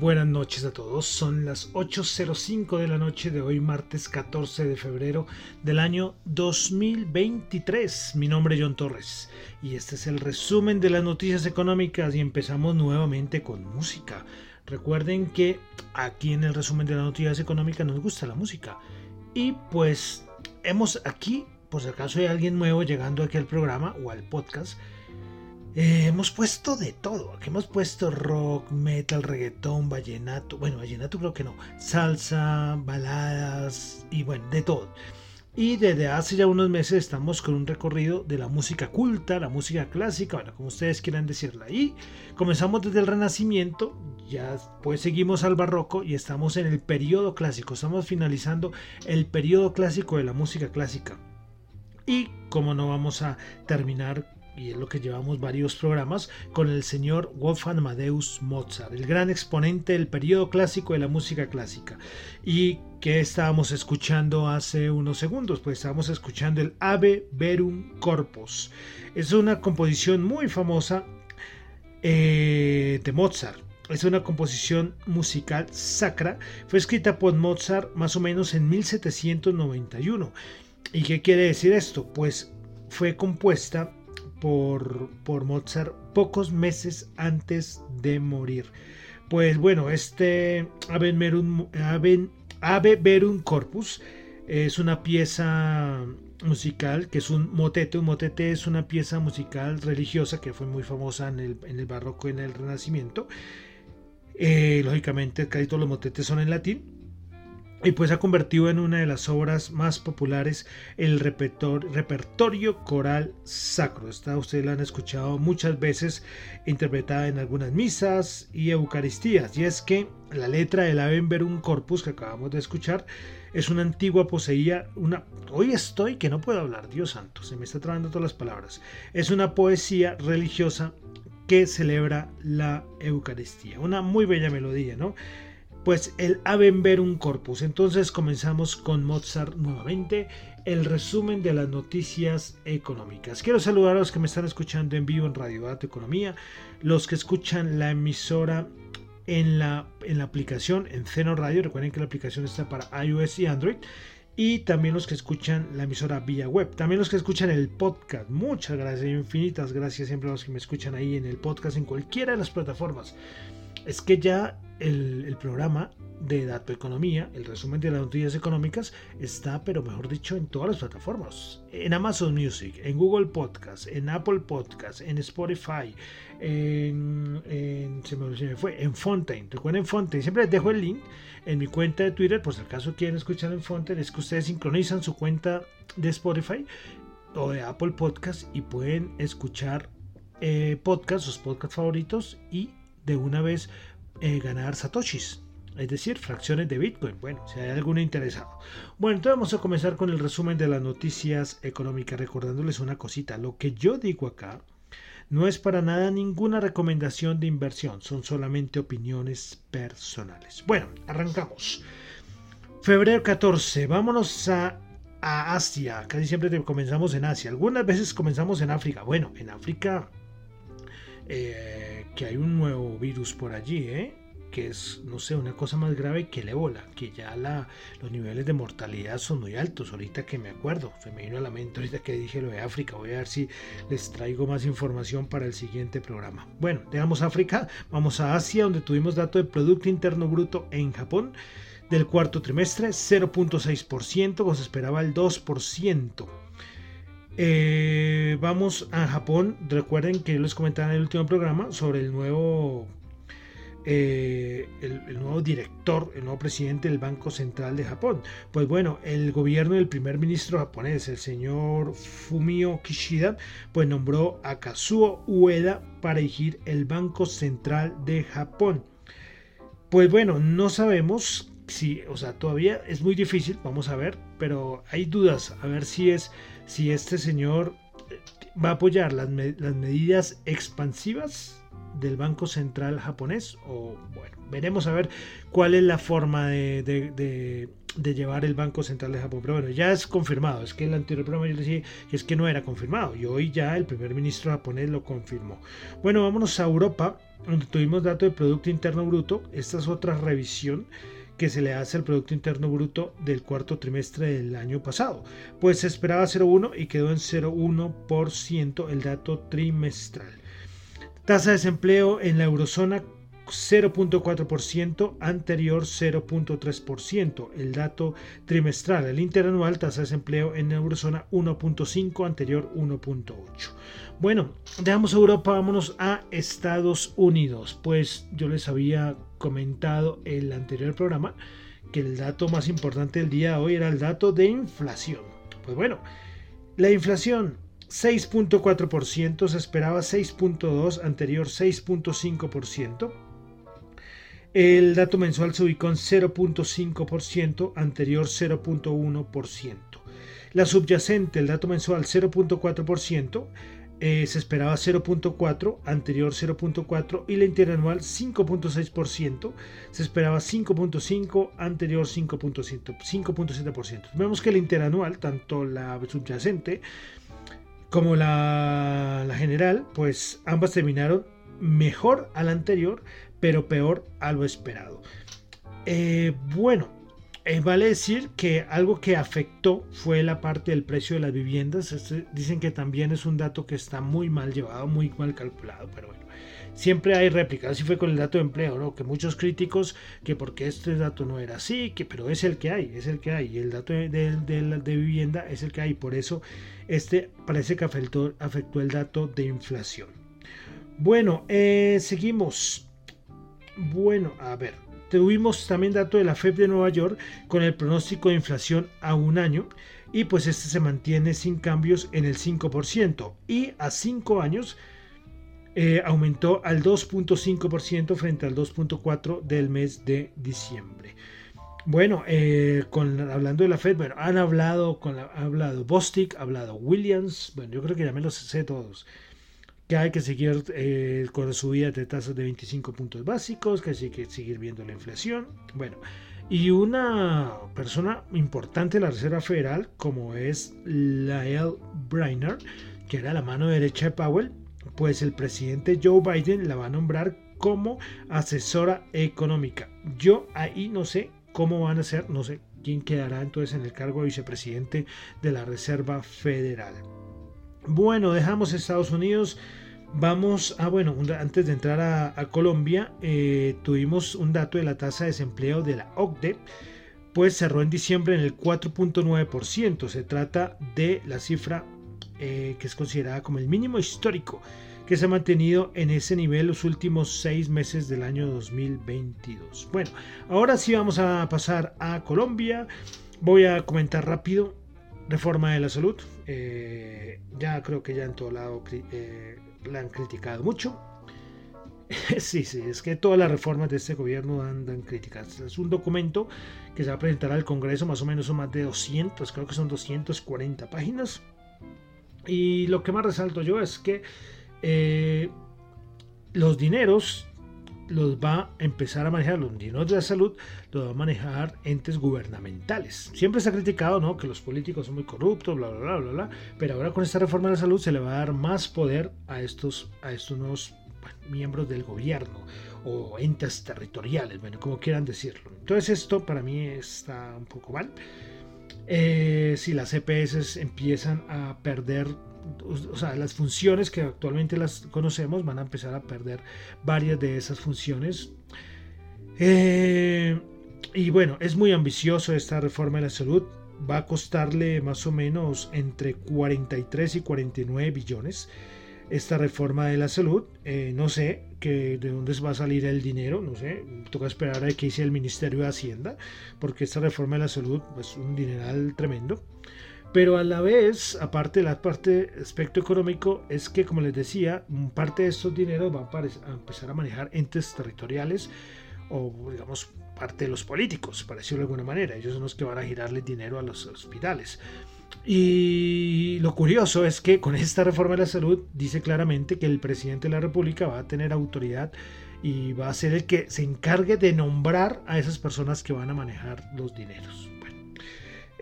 Buenas noches a todos. Son las 8.05 de la noche de hoy, martes 14 de febrero del año 2023. Mi nombre es John Torres y este es el resumen de las noticias económicas y empezamos nuevamente con música. Recuerden que aquí en el resumen de las noticias económicas nos gusta la música. Y pues hemos aquí, por si acaso hay alguien nuevo llegando aquí al programa o al podcast, eh, hemos puesto de todo. Aquí hemos puesto rock, metal, reggaetón, vallenato. Bueno, vallenato creo que no. Salsa, baladas y bueno, de todo. Y desde hace ya unos meses estamos con un recorrido de la música culta, la música clásica, bueno, como ustedes quieran decirla. Y comenzamos desde el Renacimiento, ya pues seguimos al Barroco y estamos en el periodo clásico. Estamos finalizando el periodo clásico de la música clásica. Y como no vamos a terminar y es lo que llevamos varios programas, con el señor Wolfgang Amadeus Mozart, el gran exponente del periodo clásico de la música clásica. ¿Y que estábamos escuchando hace unos segundos? Pues estábamos escuchando el Ave Verum Corpus. Es una composición muy famosa eh, de Mozart. Es una composición musical sacra. Fue escrita por Mozart más o menos en 1791. ¿Y qué quiere decir esto? Pues fue compuesta por, por Mozart pocos meses antes de morir. Pues bueno, este Ave Verum, Verum Corpus es una pieza musical que es un motete. Un motete es una pieza musical religiosa que fue muy famosa en el, en el barroco y en el renacimiento. Eh, lógicamente casi todos los motetes son en latín y pues ha convertido en una de las obras más populares el repertorio coral sacro. Esta ustedes la han escuchado muchas veces interpretada en algunas misas y eucaristías. Y es que la letra del Ave Verum Corpus que acabamos de escuchar es una antigua poseía, una hoy estoy que no puedo hablar, Dios santo, se me está trabando todas las palabras. Es una poesía religiosa que celebra la Eucaristía. Una muy bella melodía, ¿no? Pues el Verum Corpus. Entonces comenzamos con Mozart nuevamente, el resumen de las noticias económicas. Quiero saludar a los que me están escuchando en vivo en Radio Dato Economía, los que escuchan la emisora en la, en la aplicación en Ceno Radio, recuerden que la aplicación está para iOS y Android. Y también los que escuchan la emisora vía web. También los que escuchan el podcast. Muchas gracias, infinitas gracias siempre a los que me escuchan ahí en el podcast, en cualquiera de las plataformas. Es que ya el, programa de Dato Economía, el resumen de las noticias económicas, está, pero mejor dicho, en todas las plataformas. En Amazon Music, en Google Podcast, en Apple Podcast, en Spotify, en, se, me, fue, en Fontaine. Recuerden siempre les dejo el link en mi cuenta de Twitter, por si acaso quieren escuchar en Fontaine, es que ustedes sincronizan su cuenta de Spotify o de Apple Podcast y pueden escuchar eh, podcasts, sus podcasts favoritos y de una vez eh, ganar satoshis, es decir, fracciones de Bitcoin. Bueno, si hay alguno interesado. Bueno, entonces vamos a comenzar con el resumen de las noticias económicas, recordándoles una cosita. Lo que yo digo acá no es para nada ninguna recomendación de inversión, son solamente opiniones personales. Bueno, arrancamos. Febrero 14, vámonos a, a Asia. Casi siempre comenzamos en Asia. Algunas veces comenzamos en África. Bueno, en África eh, que hay un nuevo virus por allí, ¿eh? que es, no sé, una cosa más grave que el ébola, que ya la, los niveles de mortalidad son muy altos, ahorita que me acuerdo, se me vino a la mente ahorita que dije lo de África, voy a ver si les traigo más información para el siguiente programa. Bueno, dejamos África, vamos a Asia, donde tuvimos dato de Producto Interno Bruto en Japón del cuarto trimestre, 0.6%, como se esperaba el 2%. Eh, vamos a Japón. Recuerden que yo les comentaba en el último programa sobre el nuevo, eh, el, nuevo director, el nuevo presidente del Banco Central de Japón. Pues bueno, el gobierno del primer ministro japonés, el señor Fumio Kishida, pues nombró a Kazuo Ueda para dirigir el Banco Central de Japón. Pues bueno, no sabemos si, o sea, todavía es muy difícil, vamos a ver, pero hay dudas, a ver si es si este señor eh, va a apoyar las, medidas expansivas del Banco Central japonés o bueno, veremos a ver cuál es la forma de, llevar el Banco Central de Japón. Pero bueno, ya es confirmado, es que el anterior programa yo decía que es que no era confirmado y hoy ya el primer ministro japonés lo confirmó. Bueno, vámonos a Europa, donde tuvimos dato de Producto Interno Bruto, esta es otra revisión que se le hace al Producto Interno Bruto del cuarto trimestre del año pasado, pues se esperaba 0,1 y quedó en 0,1% el dato trimestral. Tasa de desempleo en la eurozona 0.4%, anterior 0.3%, el dato trimestral. El interanual, tasa de desempleo en la eurozona 1.5, anterior 1.8. Bueno, dejamos Europa, vámonos a Estados Unidos. Pues yo les había comentado en el anterior programa que el dato más importante del día de hoy era el dato de inflación. Pues bueno, la inflación 6.4%, se esperaba 6.2%, anterior 6.5%. El dato mensual se ubicó en 0.5%, anterior 0.1%. La subyacente, el dato mensual 0.4%, eh, se esperaba 0.4, anterior 0.4 y la interanual 5.6%, se esperaba 5.5, anterior 5.7%. Vemos que el interanual, tanto la subyacente como la, general, pues ambas terminaron mejor a la anterior, pero peor a lo esperado. Eh, bueno, eh, vale decir que algo que afectó fue la parte del precio de las viviendas. Este, dicen que también es un dato que está muy mal llevado, muy mal calculado, pero bueno. Siempre hay réplicas, así fue con el dato de empleo, ¿no? Que muchos críticos, que porque este dato no era así, que pero es el que hay, es el que hay. Y el dato de, vivienda es el que hay. Por eso este parece que afectó, afectó el dato de inflación. Bueno, eh, seguimos. Bueno, a ver, Tuvimos también dato de la FED de Nueva York con el pronóstico de inflación a un año y pues este se mantiene sin cambios en el 5% y a 5 años eh, aumentó al 2.5% frente al 2.4% del mes de diciembre. Bueno, eh, con, hablando de la Fed, bueno, han hablado, con ha hablado Bostic, ha hablado Williams, bueno, yo creo que ya me los sé todos que hay que seguir eh, con la subida de tasas de 25 puntos básicos, que hay que seguir viendo la inflación. Bueno, y una persona importante de la Reserva Federal, como es Lael Brainerd, que era la mano derecha de Powell, pues el presidente Joe Biden la va a nombrar como asesora económica. Yo ahí no sé cómo van a ser, no sé quién quedará entonces en el cargo de vicepresidente de la Reserva Federal. Bueno, dejamos Estados Unidos. Vamos a, bueno, antes de entrar a, Colombia, eh, tuvimos un dato de la tasa de desempleo de la OCDE, pues cerró en diciembre en el 4.9%. Se trata de la cifra eh, que es considerada como el mínimo histórico, que se ha mantenido en ese nivel los últimos seis meses del año 2022. Bueno, ahora sí vamos a pasar a Colombia. Voy a comentar rápido reforma de la salud. Eh, ya creo que ya en todo lado eh, la han criticado mucho. sí, sí, es que todas las reformas de este gobierno andan críticas. Es un documento que se va a presentar al Congreso, más o menos son más de 200, creo que son 240 páginas. Y lo que más resalto yo es que eh, los dineros los va a empezar a manejar, los dineros de la salud los va a manejar entes gubernamentales. Siempre se ha criticado ¿no? que los políticos son muy corruptos, bla, bla, bla, bla, bla, pero ahora con esta reforma de la salud se le va a dar más poder a estos, a estos nuevos miembros del gobierno o entes territoriales, bueno, como quieran decirlo. Entonces esto para mí está un poco mal. Eh, si las EPS empiezan a perder o sea, las funciones que actualmente las conocemos van a empezar a perder varias de esas funciones. Eh, y bueno, es muy ambicioso esta reforma de la salud. Va a costarle más o menos entre 43 y 49 billones esta reforma de la salud. Eh, no sé que, de dónde va a salir el dinero, no sé. Toca esperar a que hice el Ministerio de Hacienda, porque esta reforma de la salud es pues, un dineral tremendo. Pero a la vez, aparte de la parte aspecto económico, es que, como les decía, parte de estos dineros va a, empezar a manejar entes territoriales o, digamos, parte de los políticos, para decirlo de alguna manera. Ellos son los que van a girarle dinero a los hospitales. Y lo curioso es que con esta reforma de la salud dice claramente que el presidente de la República va a tener autoridad y va a ser el que se encargue de nombrar a esas personas que van a manejar los dineros.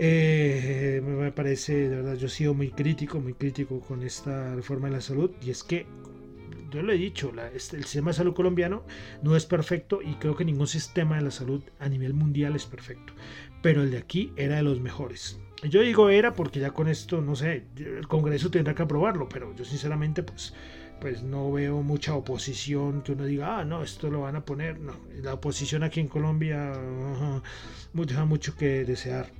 Eh, me parece, de verdad, yo he sido muy crítico, muy crítico con esta reforma de la salud. Y es que, yo lo he dicho, este, el sistema de salud colombiano no es perfecto y creo que ningún sistema de la salud a nivel mundial es perfecto. Pero el de aquí era de los mejores. Yo digo era porque ya con esto, no sé, el Congreso tendrá que aprobarlo, pero yo sinceramente pues, pues no veo mucha oposición que uno diga, ah, no, esto lo van a poner. No, la oposición aquí en Colombia deja mucho que desear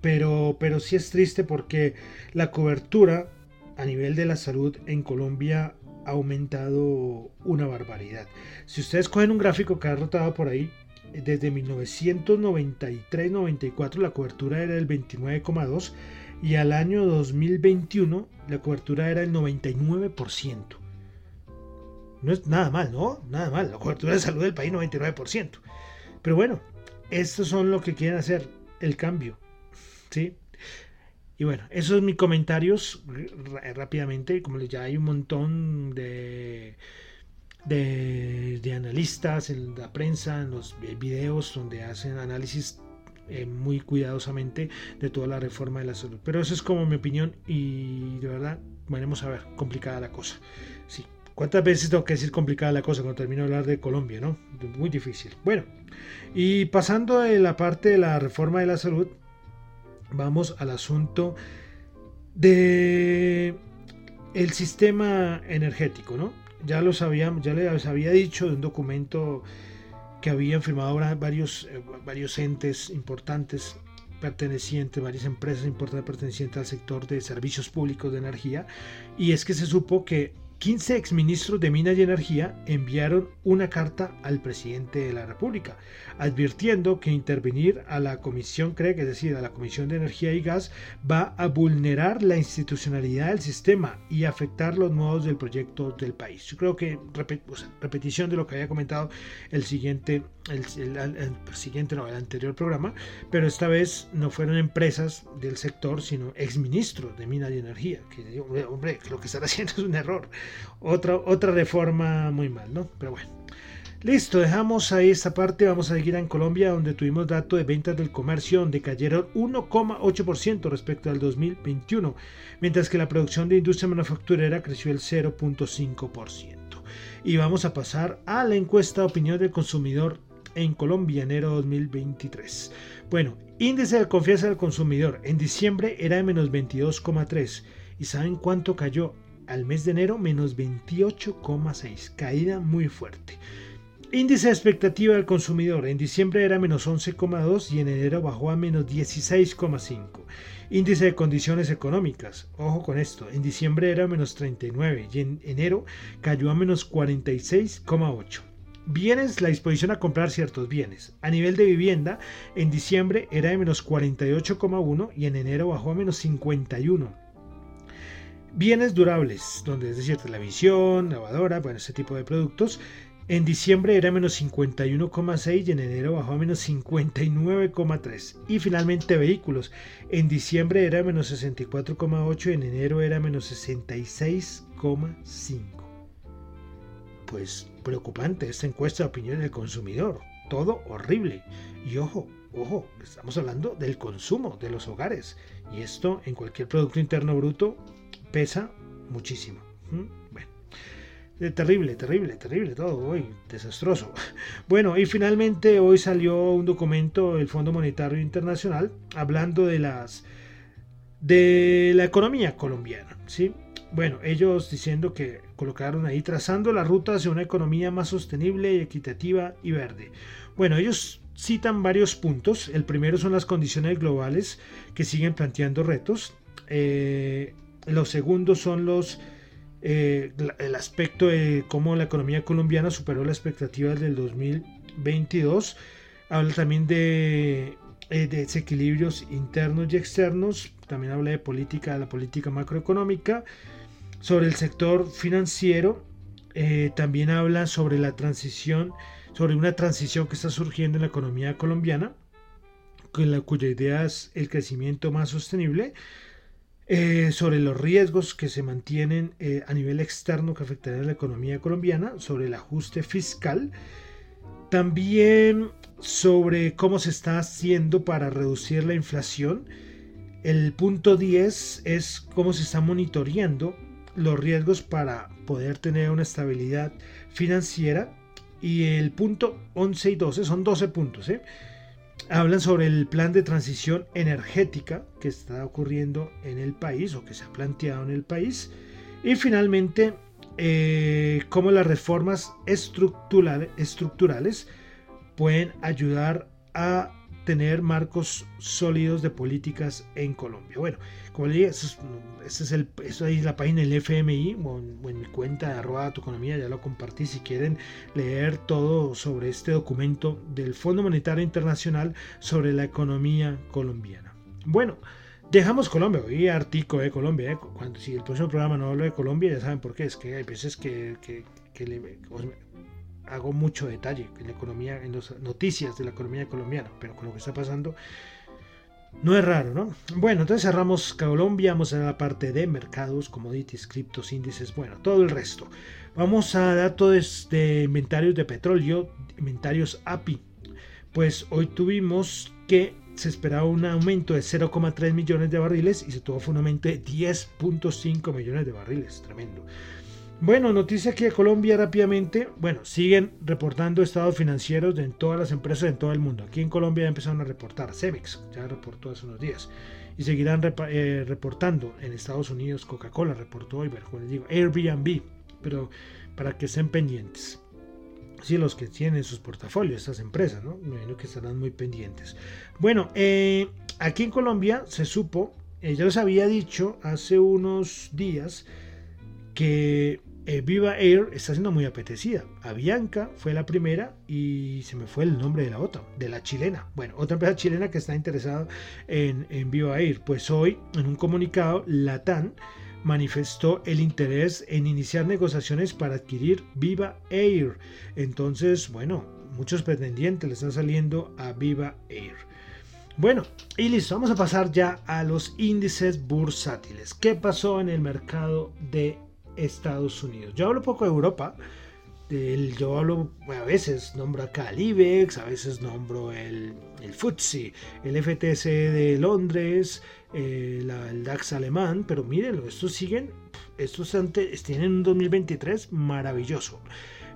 pero, pero sí es triste porque la cobertura a nivel de la salud en Colombia ha aumentado una barbaridad. Si ustedes cogen un gráfico que ha rotado por ahí, desde 1993-94 la cobertura era del 29,2 y al año 2021 la cobertura era el 99%. No es nada mal, ¿no? Nada mal. La cobertura de salud del país 99%. Pero bueno, estos son lo que quieren hacer, el cambio. ¿Sí? Y bueno, esos son mis comentarios rápidamente. Como ya hay un montón de, de, analistas en la prensa, en los videos donde hacen análisis eh, muy cuidadosamente de toda la reforma de la salud. Pero eso es como mi opinión y de verdad, veremos a ver, complicada la cosa. Sí, ¿Cuántas veces tengo que decir complicada la cosa cuando termino de hablar de Colombia, no? Muy difícil. Bueno, y pasando de la parte de la reforma de la salud, vamos al asunto de el sistema energético, ¿no? Ya lo sabíamos, ya les había dicho de un documento que habían firmado varios, eh, varios entes importantes pertenecientes, varias empresas importantes pertenecientes al sector de servicios públicos de energía, y es que se supo que 15 exministros de Minas y Energía enviaron una carta al presidente de la República, advirtiendo que intervenir a la Comisión CREC, es decir, a la Comisión de Energía y Gas, va a vulnerar la institucionalidad del sistema y afectar los modos del proyecto del país. Yo creo que repetición de lo que había comentado el siguiente, el, siguiente, no, el anterior programa, pero esta vez no fueron empresas del sector, sino exministros de Minas y Energía, que hombre, lo que están haciendo es un error. Otra, otra reforma muy mal, ¿no? Pero bueno. Listo, dejamos ahí esta parte. Vamos a seguir en Colombia, donde tuvimos datos de ventas del comercio, donde cayeron 1,8% respecto al 2021, mientras que la producción de industria manufacturera creció el 0,5%. Y vamos a pasar a la encuesta de opinión del consumidor en Colombia, enero 2023. Bueno, índice de confianza del consumidor en diciembre era de menos 22,3. ¿Y saben cuánto cayó? Al mes de enero menos 28,6, caída muy fuerte. Índice de expectativa del consumidor en diciembre era menos 11,2 y en enero bajó a menos 16,5. Índice de condiciones económicas, ojo con esto, en diciembre era menos 39 y en enero cayó a menos 46,8. Bienes, la disposición a comprar ciertos bienes. A nivel de vivienda, en diciembre era de menos 48,1 y en enero bajó a menos 51. Bienes durables, donde es decir, televisión, lavadora, bueno, ese tipo de productos. En diciembre era menos 51,6 y en enero bajó a menos 59,3. Y finalmente vehículos. En diciembre era menos 64,8 y en enero era menos 66,5. Pues preocupante esta encuesta de opinión del consumidor. Todo horrible. Y ojo, ojo, estamos hablando del consumo de los hogares. Y esto en cualquier Producto Interno Bruto pesa muchísimo. Bueno, terrible, terrible, terrible todo desastroso. Bueno, y finalmente hoy salió un documento del Fondo Monetario Internacional hablando de las de la economía colombiana, ¿sí? Bueno, ellos diciendo que colocaron ahí trazando la ruta hacia una economía más sostenible, equitativa y verde. Bueno, ellos citan varios puntos. El primero son las condiciones globales que siguen planteando retos. Eh, los segundos son los eh, el aspecto de cómo la economía colombiana superó las expectativas del 2022. Habla también de, eh, desequilibrios internos y externos. También habla de política, de la política macroeconómica. Sobre el sector financiero. Eh, también habla sobre la transición, sobre una transición que está surgiendo en la economía colombiana, cuya idea es el crecimiento más sostenible eh, sobre los riesgos que se mantienen eh, a nivel externo que afectarían a la economía colombiana, sobre el ajuste fiscal, también sobre cómo se está haciendo para reducir la inflación. El punto 10 es cómo se está monitoreando los riesgos para poder tener una estabilidad financiera. Y el punto 11 y 12 son 12 puntos. ¿eh? Hablan sobre el plan de transición energética que está ocurriendo en el país o que se ha planteado en el país. Y finalmente, eh, cómo las reformas estructurales pueden ayudar a tener marcos sólidos de políticas en Colombia. Bueno, como le dije, eso es, el, eso es la página del FMI o en, mi cuenta arroba tu economía, ya lo compartí si quieren leer todo sobre este documento del Fondo Monetario Internacional sobre la economía colombiana. Bueno, dejamos Colombia, hoy artículo de Colombia, ¿eh? cuando si el próximo programa no hablo de Colombia ya saben por qué, es que hay veces que, que, que le, hago mucho detalle en la economía, en las noticias de la economía colombiana, pero con lo que está pasando no es raro, ¿no? Bueno, entonces cerramos Colombia, vamos a la parte de mercados, commodities, criptos, índices, bueno, todo el resto. Vamos a datos de inventarios de petróleo, inventarios API. Pues hoy tuvimos que se esperaba un aumento de 0,3 millones de barriles y se tuvo un aumento de 10.5 millones de barriles, tremendo. Bueno, noticia aquí de Colombia rápidamente. Bueno, siguen reportando estados financieros en todas las empresas en todo el mundo. Aquí en Colombia ya empezaron a reportar. Cemex ya reportó hace unos días. Y seguirán eh, reportando en Estados Unidos. Coca-Cola reportó hoy, como les digo, Airbnb. Pero para que estén pendientes. Sí, los que tienen sus portafolios, estas empresas, ¿no? Me imagino que estarán muy pendientes. Bueno, eh, aquí en Colombia se supo, eh, ya les había dicho hace unos días que eh, Viva Air está siendo muy apetecida. Avianca fue la primera y se me fue el nombre de la otra, de la chilena. Bueno, otra empresa chilena que está interesada en, en Viva Air. Pues hoy, en un comunicado, Latam manifestó el interés en iniciar negociaciones para adquirir Viva Air. Entonces, bueno, muchos pretendientes le están saliendo a Viva Air. Bueno, y listo, vamos a pasar ya a los índices bursátiles. ¿Qué pasó en el mercado de Estados Unidos. Yo hablo poco de Europa. yo hablo, a veces nombro acá el IBEX, a veces nombro el, el FTSE, el FTC de Londres, eh, el DAX alemán, pero mírenlo, estos siguen, estos tienen un 2023 maravilloso.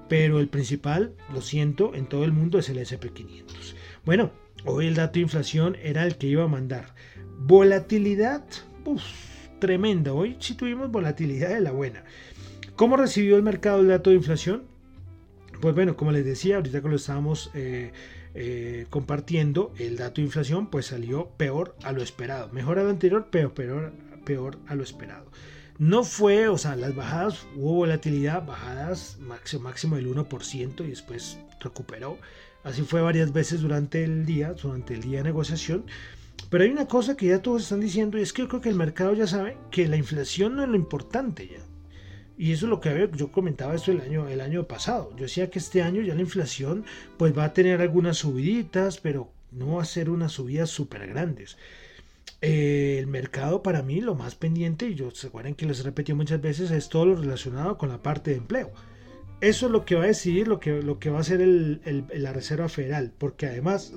Pero el principal, lo siento, en todo el mundo es el SP500. Bueno, hoy el dato de inflación era el que iba a mandar. Volatilidad, tremenda. Hoy sí tuvimos volatilidad de la buena. ¿Cómo recibió el mercado el dato de inflación? Pues bueno, como les decía, ahorita que lo estábamos eh, eh, compartiendo, el dato de inflación pues salió peor a lo esperado. Mejor a lo anterior, pero peor, peor a lo esperado. No fue, o sea, las bajadas, hubo volatilidad, bajadas máximo, máximo del 1% y después recuperó. Así fue varias veces durante el día, durante el día de negociación. Pero hay una cosa que ya todos están diciendo y es que yo creo que el mercado ya sabe que la inflación no es lo importante ya. Y eso es lo que yo comentaba esto el año, el año pasado. Yo decía que este año ya la inflación pues va a tener algunas subiditas, pero no va a ser unas subidas súper grandes. Eh, el mercado para mí lo más pendiente, y yo se acuerdan que les repetido muchas veces, es todo lo relacionado con la parte de empleo. Eso es lo que va a decidir lo que, lo que va a hacer la Reserva Federal, porque además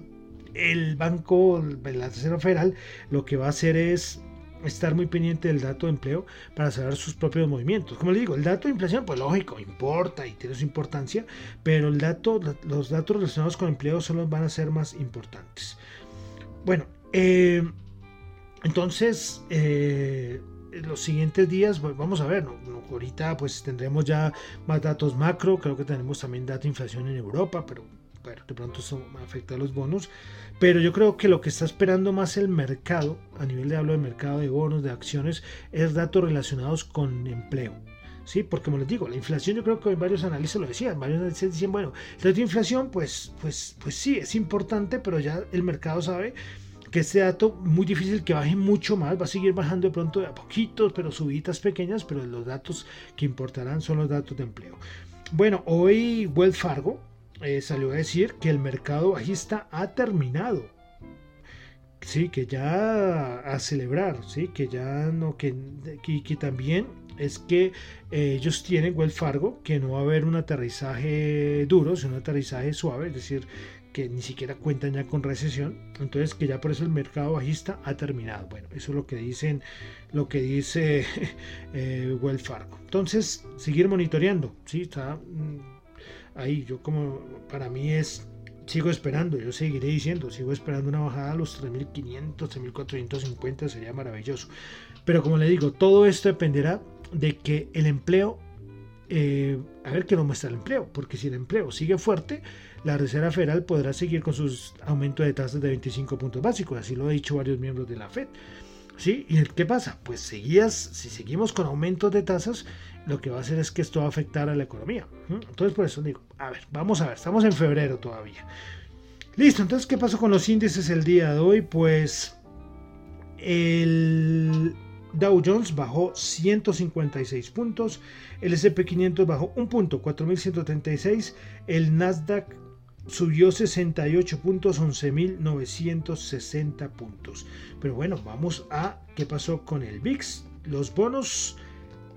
el Banco, la Reserva Federal, lo que va a hacer es estar muy pendiente del dato de empleo para saber sus propios movimientos. Como le digo, el dato de inflación, pues lógico, importa y tiene su importancia, pero el dato, los datos relacionados con empleo solo van a ser más importantes. Bueno, eh, entonces, eh, los siguientes días, pues, vamos a ver, ahorita pues tendremos ya más datos macro, creo que tenemos también dato de inflación en Europa, pero de pronto eso afecta a los bonos, pero yo creo que lo que está esperando más el mercado, a nivel de hablo de mercado de bonos, de acciones, es datos relacionados con empleo. ¿sí? Porque como les digo, la inflación yo creo que varios analistas lo decían, varios analistas decían, bueno, la inflación pues, pues, pues sí, es importante, pero ya el mercado sabe que este dato muy difícil que baje mucho más, va a seguir bajando de pronto de a poquitos, pero subidas pequeñas, pero los datos que importarán son los datos de empleo. Bueno, hoy Wells Fargo eh, salió a decir que el mercado bajista ha terminado. Sí, que ya a celebrar, sí, que ya no, que, que, también es que eh, ellos tienen Wells Fargo, que no va a haber un aterrizaje duro, sino un aterrizaje suave, es decir, que ni siquiera cuentan ya con recesión, entonces que ya por eso el mercado bajista ha terminado. Bueno, eso es lo que dicen, lo que dice eh, Wells Fargo. Entonces, seguir monitoreando, sí, está mm, ahí. Yo como para mí es, sigo esperando, yo seguiré diciendo, sigo esperando una bajada a los 3.500, 3.450, sería maravilloso. Pero como le digo, todo esto dependerá de que el empleo, eh, a ver qué nos muestra el empleo, porque si el empleo sigue fuerte, la Reserva Federal podrá seguir con sus aumentos de tasas de 25 puntos básicos, así lo han dicho varios miembros de la Fed. ¿Sí? ¿Y qué pasa? Pues seguías, si seguimos con aumentos de tasas, lo que va a hacer es que esto va a afectar a la economía. Entonces, por eso digo, a ver, vamos a ver, estamos en febrero todavía. Listo, entonces, ¿qué pasó con los índices el día de hoy? Pues el Dow Jones bajó 156 puntos, el SP500 bajó un punto, 4136, el Nasdaq subió 68 puntos, 11.960 puntos. Pero bueno, vamos a qué pasó con el VIX, los bonos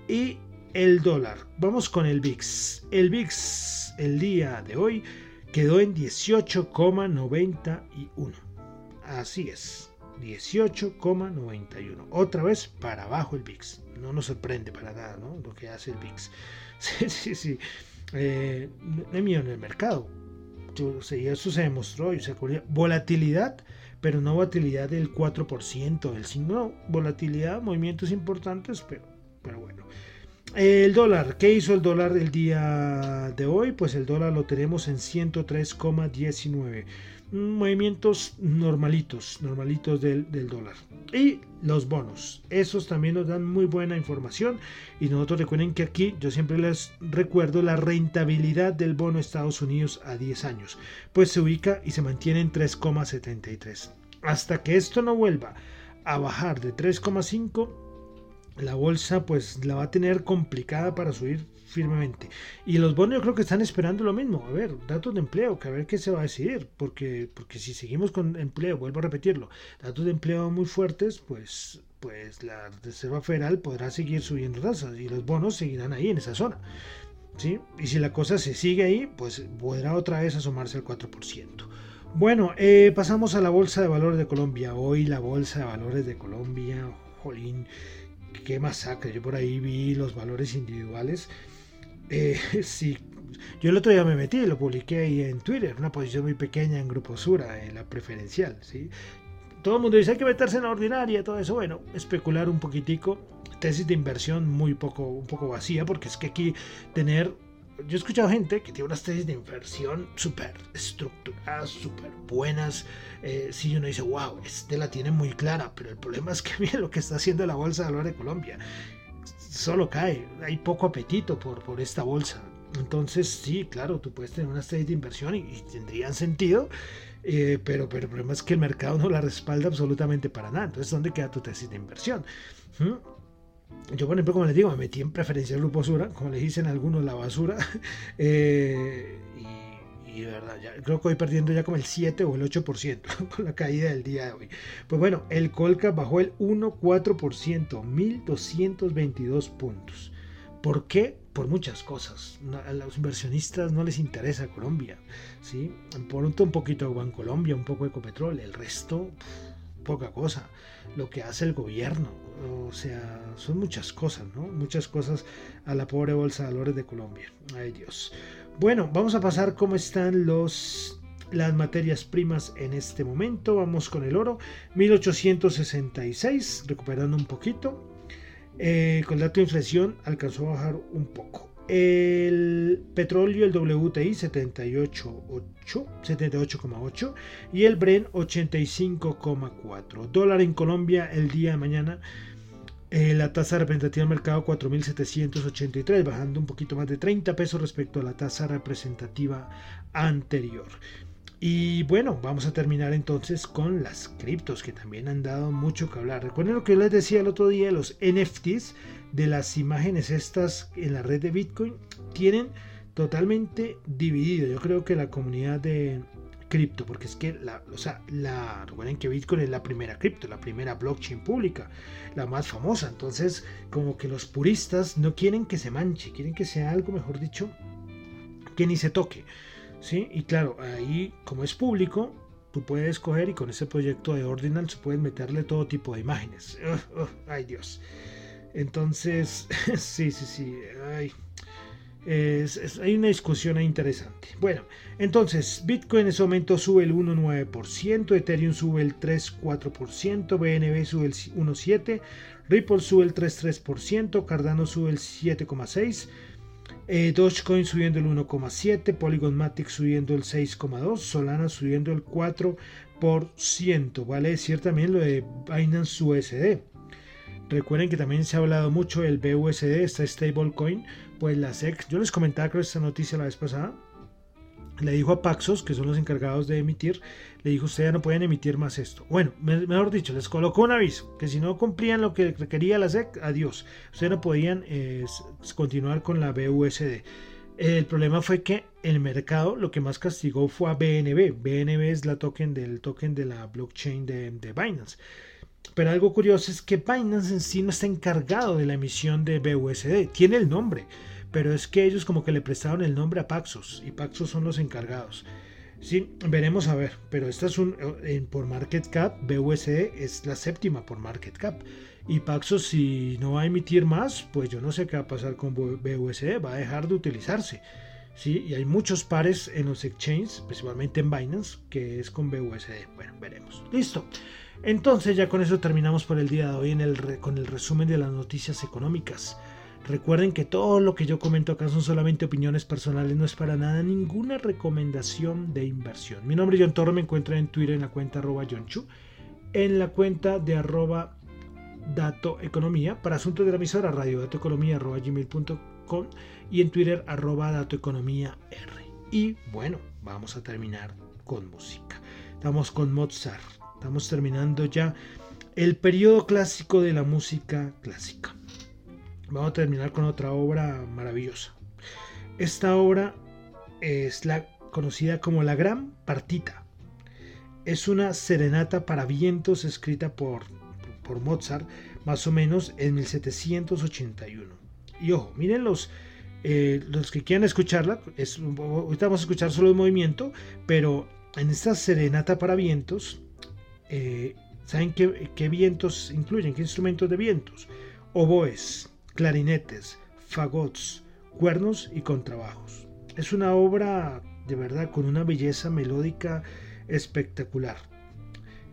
y el dólar. Vamos con el VIX. El VIX el día de hoy quedó en 18,91. Así es. 18,91. Otra vez para abajo el VIX. No nos sorprende para nada ¿no? lo que hace el VIX. Sí, sí, sí. Eh, no hay en el mercado. Yo, eso se demostró y se Volatilidad, pero no volatilidad del 4%, del 5%. No, volatilidad, movimientos importantes, pero, pero bueno. El dólar, ¿qué hizo el dólar el día de hoy? Pues el dólar lo tenemos en 103,19 movimientos normalitos, normalitos del, del, dólar. Y los bonos, esos también nos dan muy buena información. Y nosotros recuerden que aquí yo siempre les recuerdo la rentabilidad del bono Estados Unidos a 10 años. Pues se ubica y se mantiene en 3,73. Hasta que esto no vuelva a bajar de 3,5, la bolsa pues la va a tener complicada para subir firmemente. Y los bonos yo creo que están esperando lo mismo. A ver, datos de empleo, que a ver qué se va a decidir. Porque, porque si seguimos con empleo, vuelvo a repetirlo, datos de empleo muy fuertes, pues, pues la Reserva Federal podrá seguir subiendo tasas y los bonos seguirán ahí en esa zona. ¿sí? Y si la cosa se sigue ahí, pues podrá otra vez asomarse al 4%. Bueno, eh, pasamos a la Bolsa de Valores de Colombia. Hoy la Bolsa de Valores de Colombia, jolín, qué masacre. Yo por ahí vi los valores individuales eh, sí, yo el otro día me metí, lo publiqué ahí en Twitter, una posición muy pequeña en Grupo Sura, en la preferencial, ¿sí? Todo el mundo dice hay que meterse en la ordinaria, todo eso, bueno, especular un poquitico, tesis de inversión muy poco, un poco vacía, porque es que aquí tener, yo he escuchado gente que tiene unas tesis de inversión súper estructuradas, súper buenas, eh, si uno dice, wow, este la tiene muy clara, pero el problema es que mira lo que está haciendo la Bolsa de Valores de Colombia, solo cae. Hay poco apetito por, por esta bolsa. Entonces, sí, claro, tú puedes tener una estrategia de inversión y, tendrían sentido, eh, pero, pero el problema es que el mercado no la respalda absolutamente para nada. Entonces, ¿dónde queda tu tesis de inversión? ¿Mm? Yo, por ejemplo, como les digo, me metí en preferencia del grupo Sura, como les dicen algunos, la basura. Eh, y de verdad, creo que voy perdiendo ya como el 7 o el 8% con la caída del día de hoy. Pues bueno, el Colca bajó el 1,4%, 1222 puntos. ¿Por qué? Por muchas cosas. A los inversionistas no les interesa Colombia. ¿sí? Por un, un poquito de Colombia, un poco de Ecopetrol, el resto, poca cosa. Lo que hace el gobierno, o sea, son muchas cosas, ¿no? Muchas cosas a la pobre bolsa de valores de Colombia. Ay Dios. Bueno, vamos a pasar cómo están los, las materias primas en este momento. Vamos con el oro, 1866, recuperando un poquito. Eh, con el dato de inflación alcanzó a bajar un poco. El petróleo, el WTI 78,8 78, y el Bren 85,4. Dólar en Colombia el día de mañana eh, la tasa representativa del mercado 4.783, bajando un poquito más de 30 pesos respecto a la tasa representativa anterior. Y bueno, vamos a terminar entonces con las criptos que también han dado mucho que hablar. Recuerden lo que yo les decía el otro día, los NFTs de las imágenes estas en la red de Bitcoin tienen totalmente dividido. Yo creo que la comunidad de, cripto, porque es que la, o sea, la, recuerden que Bitcoin es la primera cripto, la primera blockchain pública, la más famosa. Entonces, como que los puristas no quieren que se manche, quieren que sea algo, mejor dicho, que ni se toque. ¿Sí? Y claro, ahí, como es público, tú puedes escoger y con ese proyecto de Ordinals puedes meterle todo tipo de imágenes. ay, Dios. Entonces, sí, sí, sí. Ay hay una discusión interesante. Bueno, entonces Bitcoin en ese momento sube el 1,9%, Ethereum sube el 3,4%, BNB sube el 1,7%, Ripple sube el 3,3%, Cardano sube el 7,6%. Eh, Dogecoin subiendo el 1,7%, Polygon Matic subiendo el 6,2%, Solana subiendo el 4%. Vale decir también lo de Binance USD. Recuerden que también se ha hablado mucho del BUSD, esta stablecoin, pues la SEC, yo les comentaba creo esta noticia la vez pasada, le dijo a Paxos, que son los encargados de emitir, le dijo, ustedes no pueden emitir más esto. Bueno, mejor dicho, les colocó un aviso, que si no cumplían lo que requería la SEC, adiós. Ustedes no podían eh, continuar con la BUSD. El problema fue que el mercado lo que más castigó fue a BNB. BNB es la token del token de la blockchain de, de Binance. Pero algo curioso es que Binance en sí no está encargado de la emisión de BUSD. Tiene el nombre, pero es que ellos como que le prestaron el nombre a Paxos y Paxos son los encargados. Sí, veremos a ver, pero esta es un eh, por market cap, BUSD es la séptima por market cap. Y Paxos si no va a emitir más, pues yo no sé qué va a pasar con BUSD, va a dejar de utilizarse. Sí, y hay muchos pares en los exchanges, principalmente en Binance, que es con BUSD. Bueno, veremos. Listo. Entonces ya con eso terminamos por el día de hoy en el con el resumen de las noticias económicas. Recuerden que todo lo que yo comento acá son solamente opiniones personales, no es para nada ninguna recomendación de inversión. Mi nombre es John Torre, me encuentra en Twitter en la cuenta arroba John Chu, en la cuenta de arroba Dato Economía, para asuntos de la emisora radio Economía arroba gmail.com y en Twitter arroba Dato Economía R. Y bueno, vamos a terminar con música. Estamos con Mozart, estamos terminando ya el periodo clásico de la música clásica vamos a terminar con otra obra maravillosa. Esta obra es la conocida como la Gran Partita. Es una serenata para vientos escrita por, por Mozart más o menos en 1781. Y ojo, miren los, eh, los que quieran escucharla, es, ahorita vamos a escuchar solo el movimiento, pero en esta serenata para vientos, eh, ¿saben qué, qué vientos incluyen? ¿Qué instrumentos de vientos? Oboes, clarinetes, fagots, cuernos y contrabajos. Es una obra de verdad con una belleza melódica espectacular.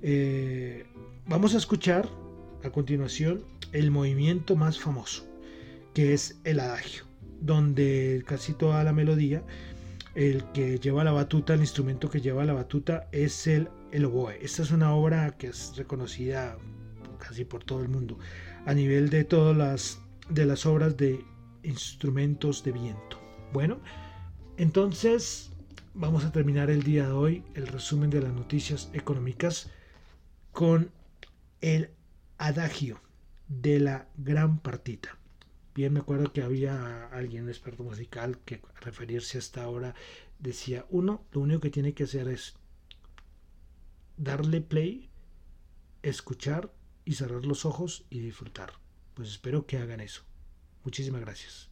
Eh, vamos a escuchar a continuación el movimiento más famoso, que es el adagio, donde casi toda la melodía, el que lleva la batuta, el instrumento que lleva la batuta es el, el oboe. Esta es una obra que es reconocida casi por todo el mundo, a nivel de todas las de las obras de instrumentos de viento. Bueno, entonces vamos a terminar el día de hoy el resumen de las noticias económicas con el adagio de la gran partita. Bien, me acuerdo que había alguien, experto musical, que referirse a esta obra decía, uno, lo único que tiene que hacer es darle play, escuchar y cerrar los ojos y disfrutar pues espero que hagan eso. Muchísimas gracias.